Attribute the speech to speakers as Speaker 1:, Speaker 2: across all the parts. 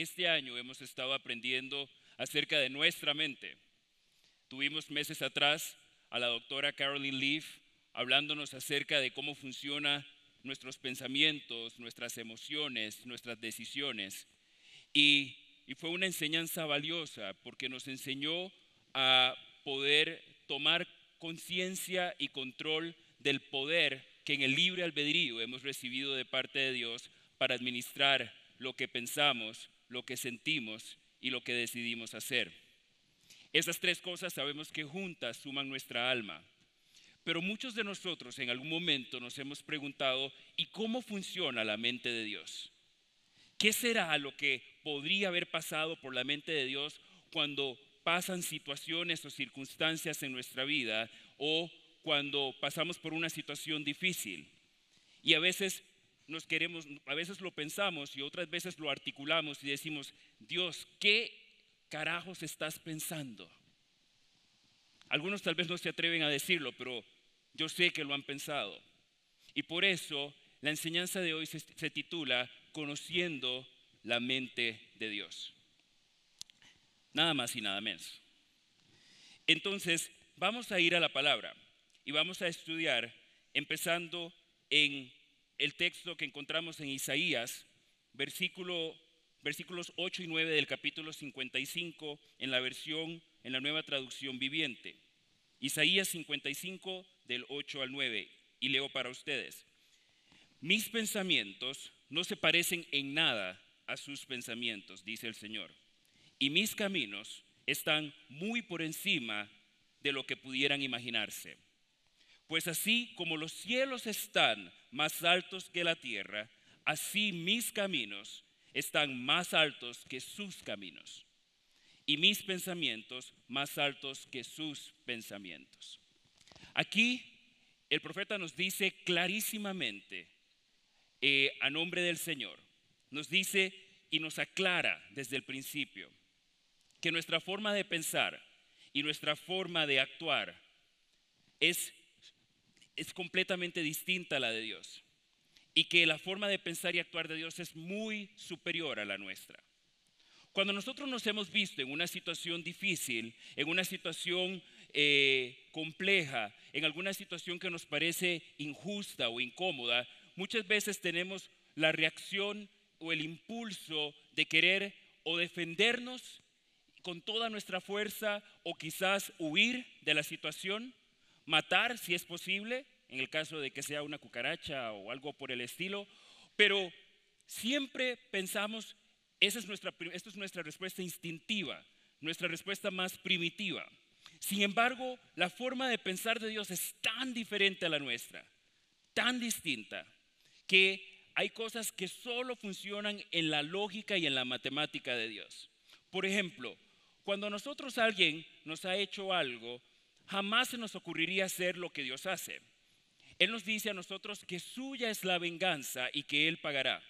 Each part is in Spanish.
Speaker 1: este año hemos estado aprendiendo acerca de nuestra mente. Tuvimos meses atrás a la doctora Caroline Leaf hablándonos acerca de cómo funcionan nuestros pensamientos, nuestras emociones, nuestras decisiones. Y fue una enseñanza valiosa porque nos enseñó a poder tomar conciencia y control del poder que en el libre albedrío hemos recibido de parte de Dios para administrar lo que pensamos, lo que sentimos y lo que decidimos hacer. Esas tres cosas sabemos que juntas suman nuestra alma. Pero muchos de nosotros en algún momento nos hemos preguntado, ¿y cómo funciona la mente de Dios? ¿Qué será lo que podría haber pasado por la mente de Dios cuando pasan situaciones o circunstancias en nuestra vida o cuando pasamos por una situación difícil? Y a veces nos queremos, a veces lo pensamos y otras veces lo articulamos y decimos, Dios, ¿qué carajos estás pensando? Algunos tal vez no se atreven a decirlo, pero yo sé que lo han pensado. Y por eso la enseñanza de hoy se, se titula Conociendo la mente de Dios. Nada más y nada menos. Entonces, vamos a ir a la palabra y vamos a estudiar empezando en el texto que encontramos en Isaías, versículo, versículos 8 y 9 del capítulo 55 en la versión, en la nueva traducción viviente. Isaías 55 del 8 al 9 y leo para ustedes. Mis pensamientos no se parecen en nada a sus pensamientos, dice el Señor, y mis caminos están muy por encima de lo que pudieran imaginarse. Pues así como los cielos están más altos que la tierra, así mis caminos están más altos que sus caminos y mis pensamientos más altos que sus pensamientos. Aquí el profeta nos dice clarísimamente, eh, a nombre del Señor, nos dice y nos aclara desde el principio que nuestra forma de pensar y nuestra forma de actuar es es completamente distinta a la de Dios y que la forma de pensar y actuar de Dios es muy superior a la nuestra. Cuando nosotros nos hemos visto en una situación difícil, en una situación eh, compleja, en alguna situación que nos parece injusta o incómoda, muchas veces tenemos la reacción o el impulso de querer o defendernos con toda nuestra fuerza o quizás huir de la situación matar si es posible, en el caso de que sea una cucaracha o algo por el estilo, pero siempre pensamos, esa es nuestra, esta es nuestra respuesta instintiva, nuestra respuesta más primitiva. Sin embargo, la forma de pensar de Dios es tan diferente a la nuestra, tan distinta, que hay cosas que solo funcionan en la lógica y en la matemática de Dios. Por ejemplo, cuando a nosotros alguien nos ha hecho algo, jamás se nos ocurriría hacer lo que Dios hace. Él nos dice a nosotros que suya es la venganza y que Él pagará.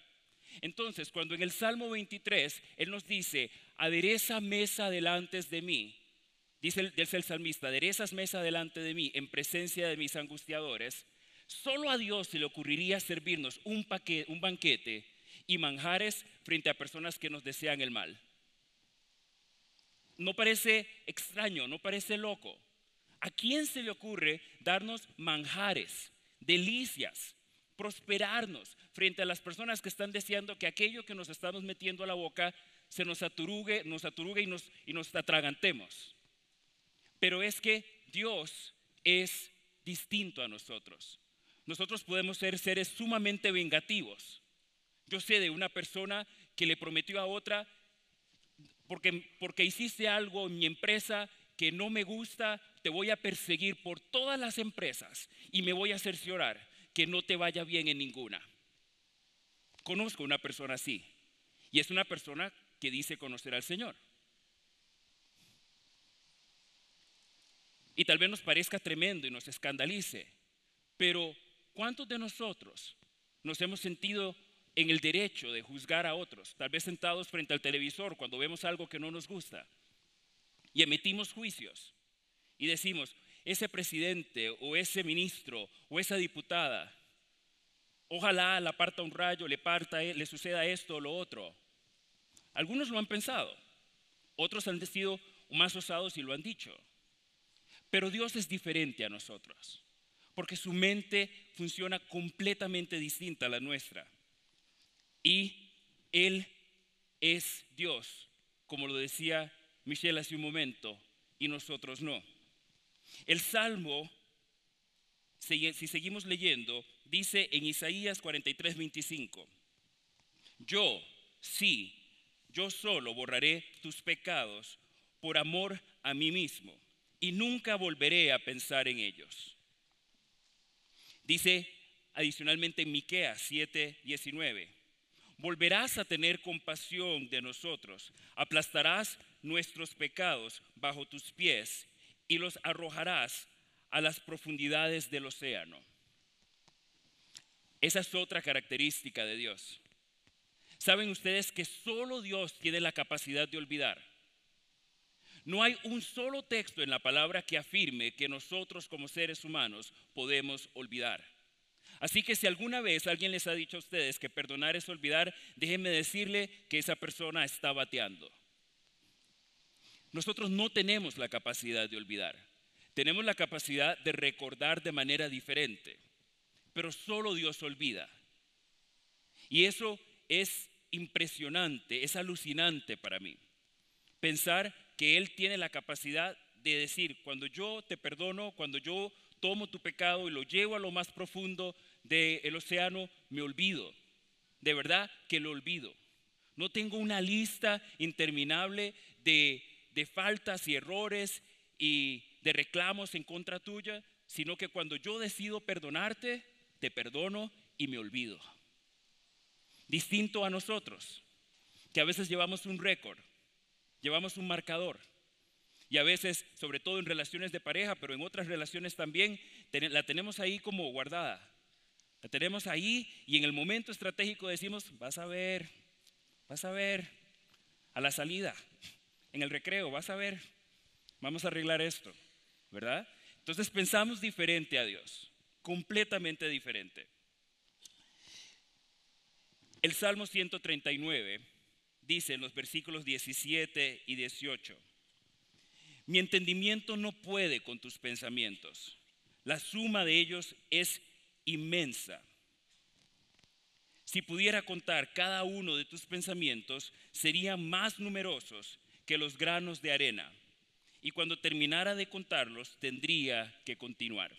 Speaker 1: Entonces, cuando en el Salmo 23 Él nos dice, adereza mesa delante de mí, dice el, el salmista, aderezas mesa delante de mí en presencia de mis angustiadores, solo a Dios se le ocurriría servirnos un, un banquete y manjares frente a personas que nos desean el mal. No parece extraño, no parece loco. ¿A quién se le ocurre darnos manjares, delicias, prosperarnos frente a las personas que están deseando que aquello que nos estamos metiendo a la boca se nos aturugue, nos aturugue y nos, y nos atragantemos? Pero es que Dios es distinto a nosotros. Nosotros podemos ser seres sumamente vengativos. Yo sé de una persona que le prometió a otra, porque, porque hiciste algo en mi empresa que no me gusta, te voy a perseguir por todas las empresas y me voy a cerciorar que no te vaya bien en ninguna. Conozco una persona así y es una persona que dice conocer al Señor. Y tal vez nos parezca tremendo y nos escandalice, pero ¿cuántos de nosotros nos hemos sentido en el derecho de juzgar a otros, tal vez sentados frente al televisor cuando vemos algo que no nos gusta? y emitimos juicios y decimos, ese presidente o ese ministro o esa diputada, ojalá la parta un rayo, le parta, le suceda esto o lo otro. Algunos lo han pensado, otros han sido más osados y lo han dicho. Pero Dios es diferente a nosotros, porque su mente funciona completamente distinta a la nuestra. Y Él es Dios, como lo decía Michelle hace un momento, y nosotros no. El Salmo, si seguimos leyendo, dice en Isaías 43, 25, yo, sí, yo solo borraré tus pecados por amor a mí mismo y nunca volveré a pensar en ellos. Dice adicionalmente en Miqueas 7, 19, volverás a tener compasión de nosotros, aplastarás nuestros pecados bajo tus pies y los arrojarás a las profundidades del océano. Esa es otra característica de Dios. Saben ustedes que solo Dios tiene la capacidad de olvidar. No hay un solo texto en la palabra que afirme que nosotros como seres humanos podemos olvidar. Así que si alguna vez alguien les ha dicho a ustedes que perdonar es olvidar, déjenme decirle que esa persona está bateando. Nosotros no tenemos la capacidad de olvidar. Tenemos la capacidad de recordar de manera diferente, pero solo Dios olvida. Y eso es impresionante, es alucinante para mí. Pensar que Él tiene la capacidad de decir, cuando yo te perdono, cuando yo tomo tu pecado y lo llevo a lo más profundo del océano, me olvido. De verdad que lo olvido. No tengo una lista interminable de, de faltas y errores y de reclamos en contra tuya, sino que cuando yo decido perdonarte, te perdono y me olvido. Distinto a nosotros, que a veces llevamos un récord llevamos un marcador. Y a veces, sobre todo en relaciones de pareja, pero en otras relaciones también, la tenemos ahí como guardada. La tenemos ahí y en el momento estratégico decimos, vas a ver, vas a ver, a la salida, en el recreo, vas a ver, vamos a arreglar esto, ¿verdad? Entonces pensamos diferente a Dios, completamente diferente. El Salmo 139 dice en los versículos 17 y 18, mi entendimiento no puede con tus pensamientos, la suma de ellos es inmensa. Si pudiera contar cada uno de tus pensamientos, serían más numerosos que los granos de arena. Y cuando terminara de contarlos, tendría que continuar.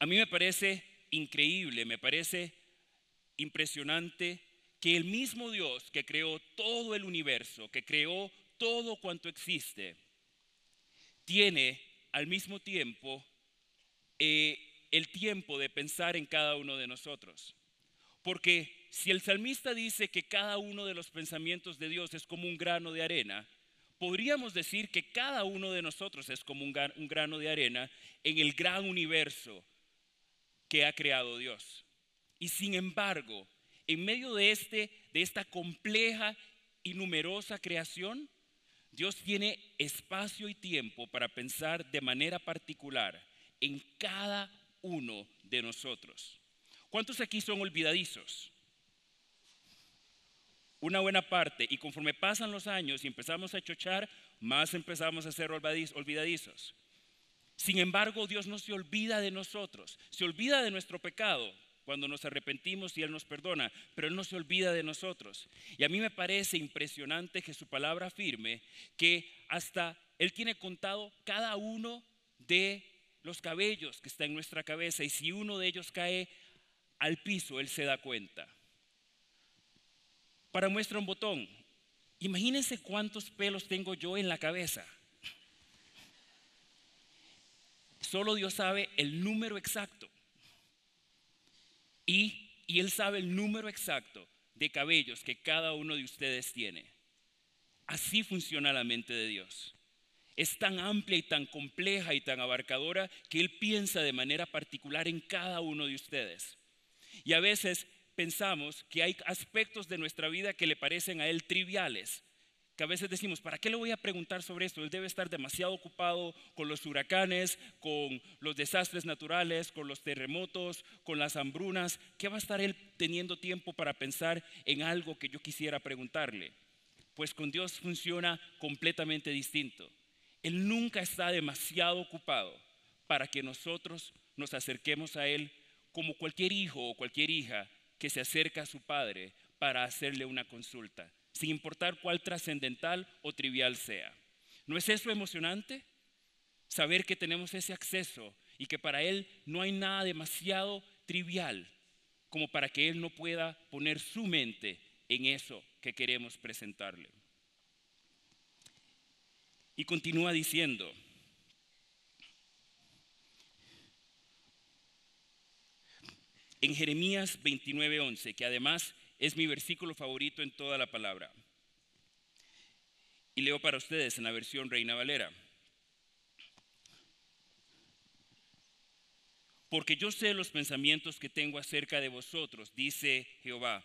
Speaker 1: A mí me parece increíble, me parece impresionante que el mismo Dios que creó todo el universo, que creó todo cuanto existe, tiene al mismo tiempo eh, el tiempo de pensar en cada uno de nosotros. Porque si el salmista dice que cada uno de los pensamientos de Dios es como un grano de arena, podríamos decir que cada uno de nosotros es como un, grano de arena en el gran universo que ha creado Dios. Y sin embargo, en medio de, este, de esta compleja y numerosa creación, Dios tiene espacio y tiempo para pensar de manera particular en cada uno de nosotros. ¿Cuántos aquí son olvidadizos? Una buena parte. Y conforme pasan los años y empezamos a chochar, más empezamos a ser olvidadizos. Sin embargo, Dios no se olvida de nosotros, se olvida de nuestro pecado, cuando nos arrepentimos y Él nos perdona, pero Él no se olvida de nosotros. Y a mí me parece impresionante que su palabra afirme que hasta Él tiene contado cada uno de los cabellos que está en nuestra cabeza y si uno de ellos cae al piso, Él se da cuenta. Para muestra un botón, imagínense cuántos pelos tengo yo en la cabeza. Solo Dios sabe el número exacto. Y, Él sabe el número exacto de cabellos que cada uno de ustedes tiene. Así funciona la mente de Dios. Es tan amplia y tan compleja y tan abarcadora que Él piensa de manera particular en cada uno de ustedes. Y a veces pensamos que hay aspectos de nuestra vida que le parecen a Él triviales, que a veces decimos, ¿para qué le voy a preguntar sobre esto? Él debe estar demasiado ocupado con los huracanes, con los desastres naturales, con los terremotos, con las hambrunas. ¿Qué va a estar él teniendo tiempo para pensar en algo que yo quisiera preguntarle? Pues con Dios funciona completamente distinto. Él nunca está demasiado ocupado para que nosotros nos acerquemos a Él como cualquier hijo o cualquier hija que se acerca a su padre para hacerle una consulta sin importar cuál trascendental o trivial sea. ¿No es eso emocionante? Saber que tenemos ese acceso y que para Él no hay nada demasiado trivial como para que Él no pueda poner su mente en eso que queremos presentarle. Y continúa diciendo, en Jeremías 29:11, que además es mi versículo favorito en toda la palabra. Y leo para ustedes en la versión Reina Valera. Porque yo sé los pensamientos que tengo acerca de vosotros, dice Jehová,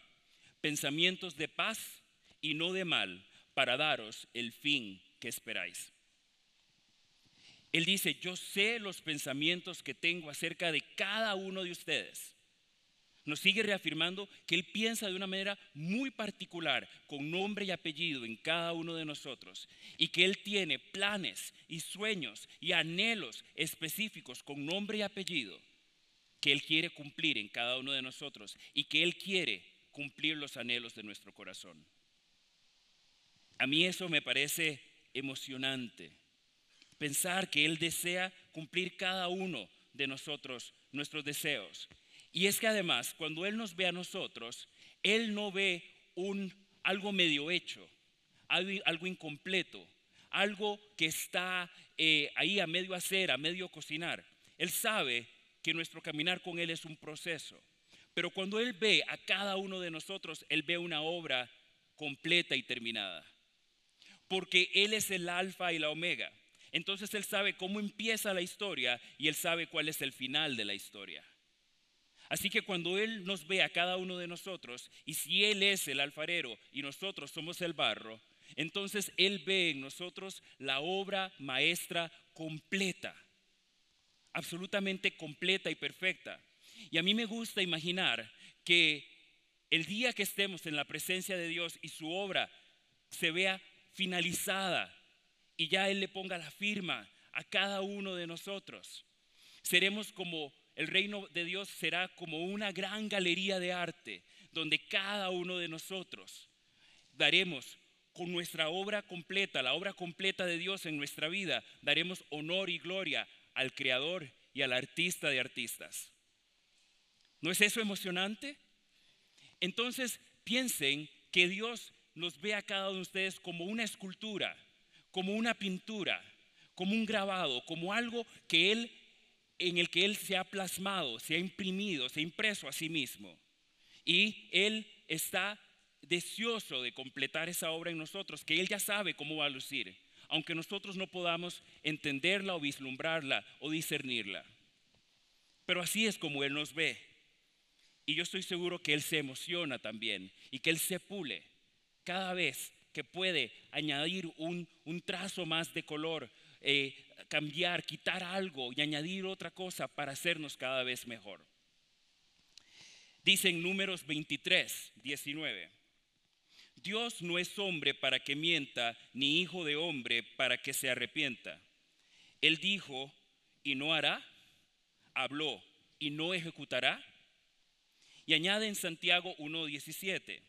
Speaker 1: pensamientos de paz y no de mal, para daros el fin que esperáis. Él dice, yo sé los pensamientos que tengo acerca de cada uno de ustedes nos sigue reafirmando que Él piensa de una manera muy particular, con nombre y apellido en cada uno de nosotros, y que Él tiene planes y sueños y anhelos específicos con nombre y apellido que Él quiere cumplir en cada uno de nosotros y que Él quiere cumplir los anhelos de nuestro corazón. A mí eso me parece emocionante, pensar que Él desea cumplir cada uno de nosotros nuestros deseos y es que además, cuando Él nos ve a nosotros, Él no ve un, algo medio hecho, algo, incompleto, algo que está eh, ahí a medio hacer, a medio cocinar. Él sabe que nuestro caminar con Él es un proceso. Pero cuando Él ve a cada uno de nosotros, Él ve una obra completa y terminada. Porque Él es el alfa y la omega. Entonces Él sabe cómo empieza la historia y Él sabe cuál es el final de la historia. Así que cuando Él nos ve a cada uno de nosotros, y si Él es el alfarero y nosotros somos el barro, entonces Él ve en nosotros la obra maestra completa, absolutamente completa y perfecta. Y a mí me gusta imaginar que el día que estemos en la presencia de Dios y su obra se vea finalizada y ya Él le ponga la firma a cada uno de nosotros, seremos como el reino de Dios será como una gran galería de arte donde cada uno de nosotros daremos con nuestra obra completa, la obra completa de Dios en nuestra vida, daremos honor y gloria al creador y al artista de artistas. ¿No es eso emocionante? Entonces piensen que Dios nos ve a cada uno de ustedes como una escultura, como una pintura, como un grabado, como algo que Él en el que Él se ha plasmado, se ha imprimido, se ha impreso a sí mismo. Y Él está deseoso de completar esa obra en nosotros, que Él ya sabe cómo va a lucir, aunque nosotros no podamos entenderla o vislumbrarla o discernirla. Pero así es como Él nos ve. Y yo estoy seguro que Él se emociona también y que Él se pule cada vez que puede añadir un, un trazo más de color, eh, cambiar, quitar algo y añadir otra cosa para hacernos cada vez mejor. Dice en números 23, 19. Dios no es hombre para que mienta, ni hijo de hombre para que se arrepienta. Él dijo y no hará, habló y no ejecutará. Y añade en Santiago 1.17,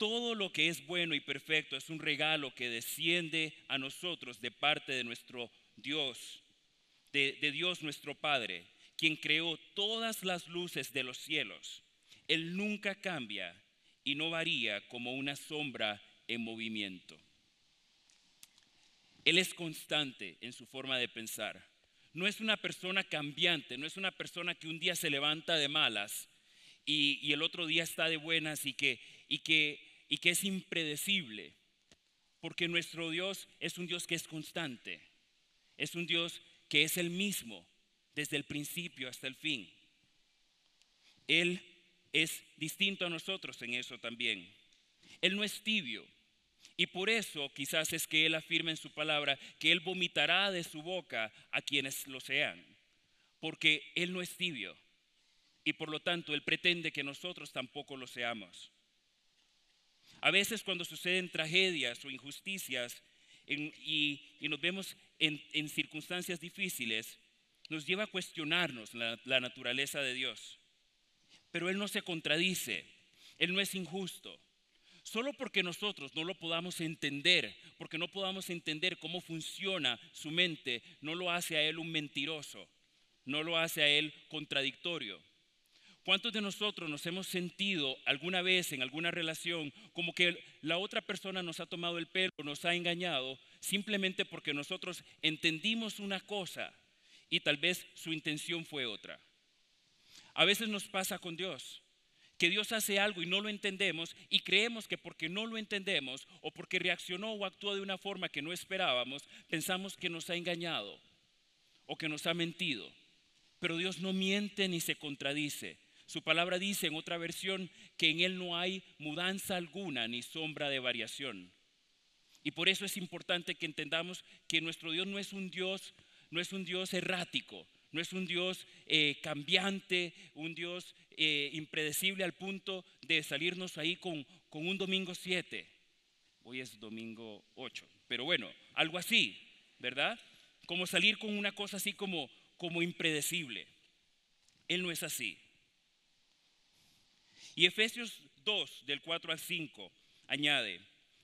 Speaker 1: todo lo que es bueno y perfecto es un regalo que desciende a nosotros de parte de nuestro Dios, de, Dios nuestro Padre, quien creó todas las luces de los cielos. Él nunca cambia y no varía como una sombra en movimiento. Él es constante en su forma de pensar. No es una persona cambiante, no es una persona que un día se levanta de malas y, y el otro día está de buenas y que, y que y que es impredecible, porque nuestro Dios es un Dios que es constante, es un Dios que es el mismo desde el principio hasta el fin. Él es distinto a nosotros en eso también. Él no es tibio. Y por eso quizás es que Él afirma en su palabra que Él vomitará de su boca a quienes lo sean, porque Él no es tibio y por lo tanto Él pretende que nosotros tampoco lo seamos. A veces cuando suceden tragedias o injusticias y, nos vemos en, circunstancias difíciles, nos lleva a cuestionarnos la naturaleza de Dios. Pero Él no se contradice, Él no es injusto. Solo porque nosotros no lo podamos entender, porque no podamos entender cómo funciona su mente, no lo hace a Él un mentiroso, no lo hace a Él contradictorio. ¿Cuántos de nosotros nos hemos sentido alguna vez en alguna relación como que la otra persona nos ha tomado el pelo, nos ha engañado, simplemente porque nosotros entendimos una cosa y tal vez su intención fue otra? A veces nos pasa con Dios, que Dios hace algo y no lo entendemos y creemos que porque no lo entendemos o porque reaccionó o actuó de una forma que no esperábamos, pensamos que nos ha engañado o que nos ha mentido. Pero Dios no miente ni se contradice. Su palabra dice en otra versión que en Él no hay mudanza alguna ni sombra de variación. Y por eso es importante que entendamos que nuestro Dios no es un Dios, no es un Dios errático, no es un Dios eh, cambiante, un Dios eh, impredecible al punto de salirnos ahí con, con un domingo 7. Hoy es domingo 8, pero bueno, algo así, ¿verdad? Como salir con una cosa así como, como impredecible. Él no es así. Y Efesios 2, del 4 al 5, añade,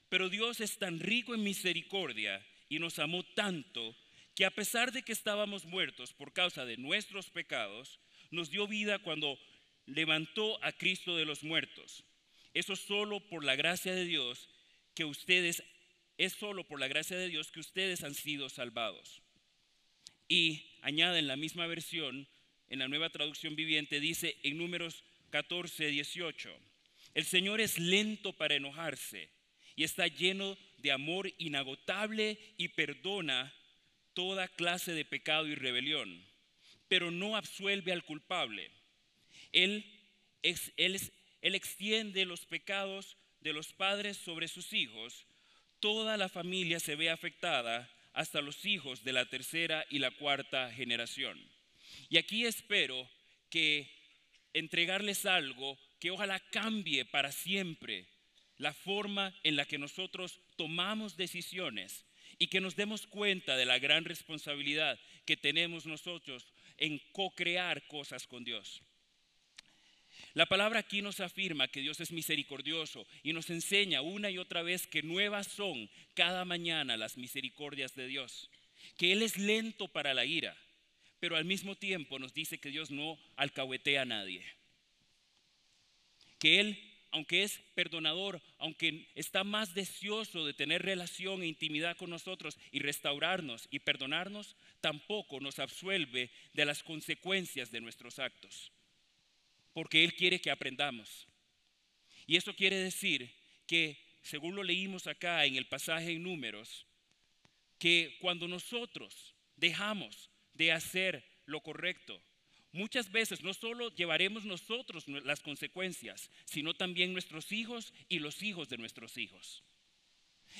Speaker 1: pero Dios es tan rico en misericordia y nos amó tanto que a pesar de que estábamos muertos por causa de nuestros pecados, nos dio vida cuando levantó a Cristo de los muertos. Eso solo por la gracia de Dios que ustedes, es solo por la gracia de Dios que ustedes han sido salvados. Y añade en la misma versión, en la nueva traducción viviente, dice en números 14, 18. El Señor es lento para enojarse y está lleno de amor inagotable y perdona toda clase de pecado y rebelión, pero no absuelve al culpable. Él, él, él extiende los pecados de los padres sobre sus hijos. Toda la familia se ve afectada hasta los hijos de la tercera y la cuarta generación. Y aquí espero que entregarles algo que ojalá cambie para siempre la forma en la que nosotros tomamos decisiones y que nos demos cuenta de la gran responsabilidad que tenemos nosotros en co-crear cosas con Dios. La palabra aquí nos afirma que Dios es misericordioso y nos enseña una y otra vez que nuevas son cada mañana las misericordias de Dios, que Él es lento para la ira, pero al mismo tiempo nos dice que Dios no alcahuetea a nadie. Que Él, aunque es perdonador, aunque está más deseoso de tener relación e intimidad con nosotros y restaurarnos y perdonarnos, tampoco nos absuelve de las consecuencias de nuestros actos. Porque Él quiere que aprendamos. Y eso quiere decir que, según lo leímos acá en el pasaje en números, que cuando nosotros dejamos de hacer lo correcto. Muchas veces no solo llevaremos nosotros las consecuencias, sino también nuestros hijos y los hijos de nuestros hijos.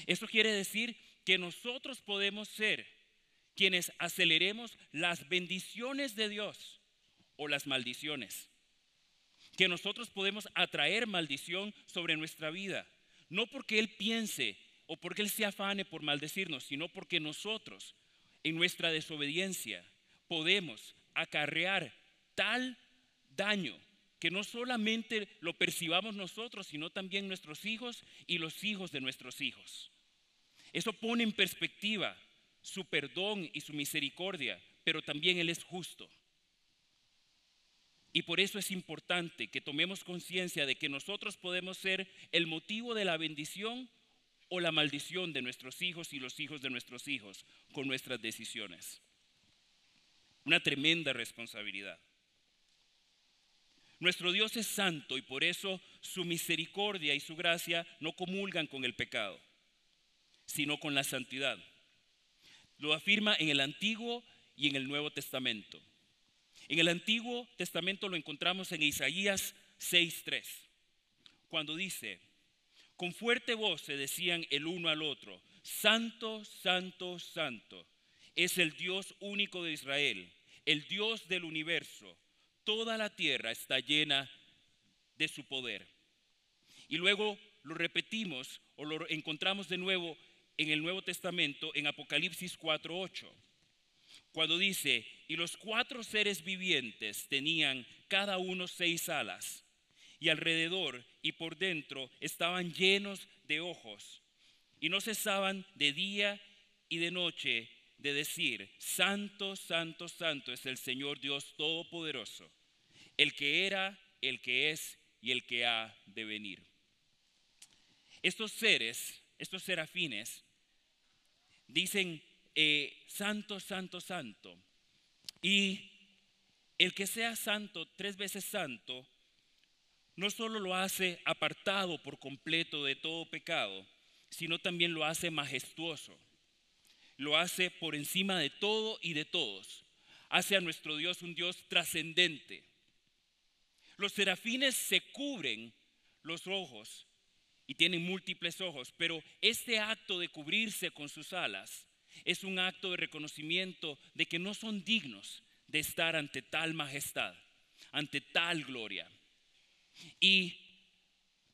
Speaker 1: Eso quiere decir que nosotros podemos ser quienes aceleremos las bendiciones de Dios o las maldiciones. Que nosotros podemos atraer maldición sobre nuestra vida, no porque Él piense o porque Él se afane por maldecirnos, sino porque nosotros en nuestra desobediencia podemos acarrear tal daño que no solamente lo percibamos nosotros, sino también nuestros hijos y los hijos de nuestros hijos. Eso pone en perspectiva su perdón y su misericordia, pero también Él es justo. Y por eso es importante que tomemos conciencia de que nosotros podemos ser el motivo de la bendición o la maldición de nuestros hijos y los hijos de nuestros hijos con nuestras decisiones. Una tremenda responsabilidad. Nuestro Dios es santo y por eso su misericordia y su gracia no comulgan con el pecado, sino con la santidad. Lo afirma en el Antiguo y en el Nuevo Testamento. En el Antiguo Testamento lo encontramos en Isaías 6.3, cuando dice, Con fuerte voz se decían el uno al otro, Santo, Santo, Santo, es el Dios único de Israel, el Dios del universo. Toda la tierra está llena de su poder. Y luego lo repetimos o lo encontramos de nuevo en el Nuevo Testamento en Apocalipsis 4:8, cuando dice, y los cuatro seres vivientes tenían cada uno seis alas, y alrededor y por dentro estaban llenos de ojos, y no cesaban de día y de noche de decir, Santo, Santo, Santo es el Señor Dios Todopoderoso, el que era, el que es y el que ha de venir. Estos seres, estos serafines, dicen, eh, Santo, Santo, Santo. Y el que sea santo, tres veces santo, no solo lo hace apartado por completo de todo pecado, sino también lo hace majestuoso. Lo hace por encima de todo y de todos. Hace a nuestro Dios un Dios trascendente. Los serafines se cubren los ojos y tienen múltiples ojos, pero este acto de cubrirse con sus alas es un acto de reconocimiento de que no son dignos de estar ante tal majestad, ante tal gloria. Y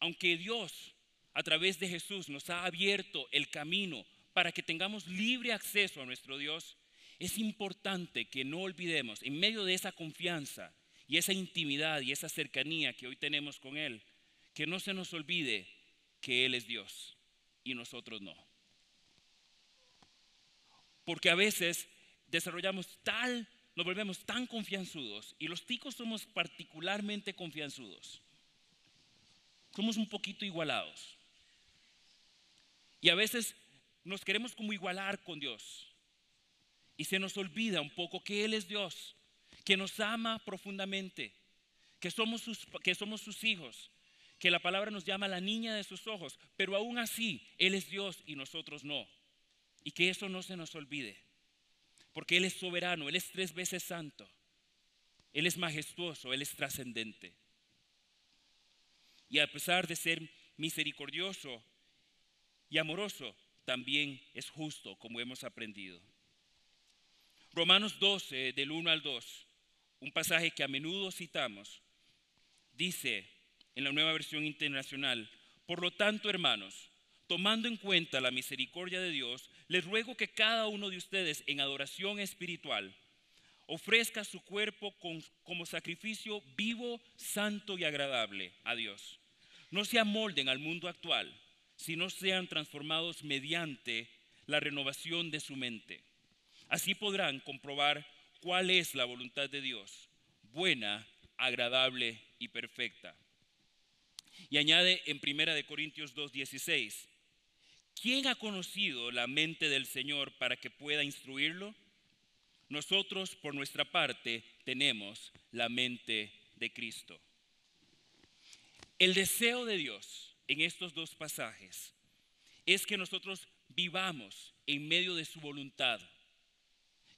Speaker 1: aunque Dios a través de Jesús nos ha abierto el camino para que tengamos libre acceso a nuestro Dios, es importante que no olvidemos, en medio de esa confianza y esa intimidad y esa cercanía que hoy tenemos con Él, que no se nos olvide que Él es Dios y nosotros no. Porque a veces desarrollamos tal, nos volvemos tan confianzudos y los ticos somos particularmente confianzudos. Somos un poquito igualados. Y a veces nos queremos como igualar con Dios. Y se nos olvida un poco que Él es Dios, que nos ama profundamente, que somos sus, que somos sus hijos, que la palabra nos llama la niña de sus ojos, pero aún así Él es Dios y nosotros no. Y que eso no se nos olvide, porque Él es soberano, Él es tres veces santo, Él es majestuoso, Él es trascendente. Y a pesar de ser misericordioso y amoroso, también es justo, como hemos aprendido. Romanos 12, del 1 al 2, un pasaje que a menudo citamos, dice, en la nueva versión internacional. Por lo tanto, hermanos, tomando en cuenta la misericordia de Dios, les ruego que cada uno de ustedes en adoración espiritual ofrezca su cuerpo como sacrificio vivo, santo y agradable a Dios. No se amolden al mundo actual, sino sean transformados mediante la renovación de su mente. Así podrán comprobar cuál es la voluntad de Dios, buena, agradable y perfecta. Y añade en Primera de Corintios 2:16, ¿quién ha conocido la mente del Señor para que pueda instruirlo? Nosotros por nuestra parte tenemos la mente de Cristo. El deseo de Dios en estos dos pasajes es que nosotros vivamos en medio de su voluntad,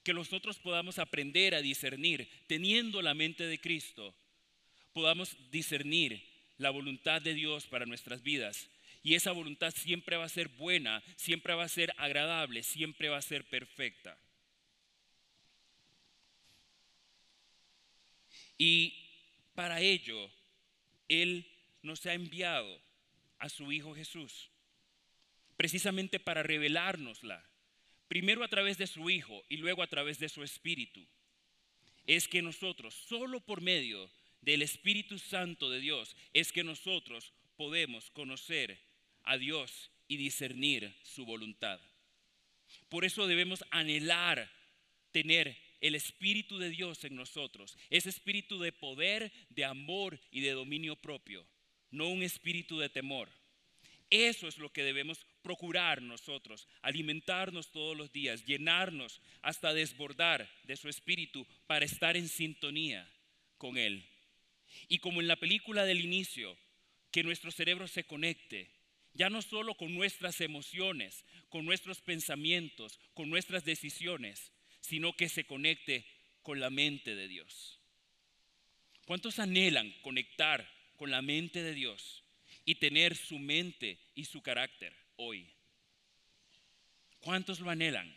Speaker 1: que nosotros podamos aprender a discernir, teniendo la mente de Cristo, podamos discernir la voluntad de Dios para nuestras vidas. Y esa voluntad siempre va a ser buena, siempre va a ser agradable, siempre va a ser perfecta. Y para ello, Él nos ha enviado a su Hijo Jesús, precisamente para revelárnosla, primero a través de su Hijo y luego a través de su Espíritu. Es que nosotros, solo por medio del Espíritu Santo de Dios es que nosotros podemos conocer a Dios y discernir su voluntad. Por eso debemos anhelar tener el Espíritu de Dios en nosotros, ese espíritu de poder, de amor y de dominio propio, no un espíritu de temor. Eso es lo que debemos procurar nosotros, alimentarnos todos los días, llenarnos hasta desbordar de su espíritu para estar en sintonía con Él. Y como en la película del inicio, que nuestro cerebro se conecte, ya no solo con nuestras emociones, con nuestros pensamientos, con nuestras decisiones, sino que se conecte con la mente de Dios. ¿Cuántos anhelan conectar con la mente de Dios? y tener su mente y su carácter hoy? ¿Cuántos lo anhelan?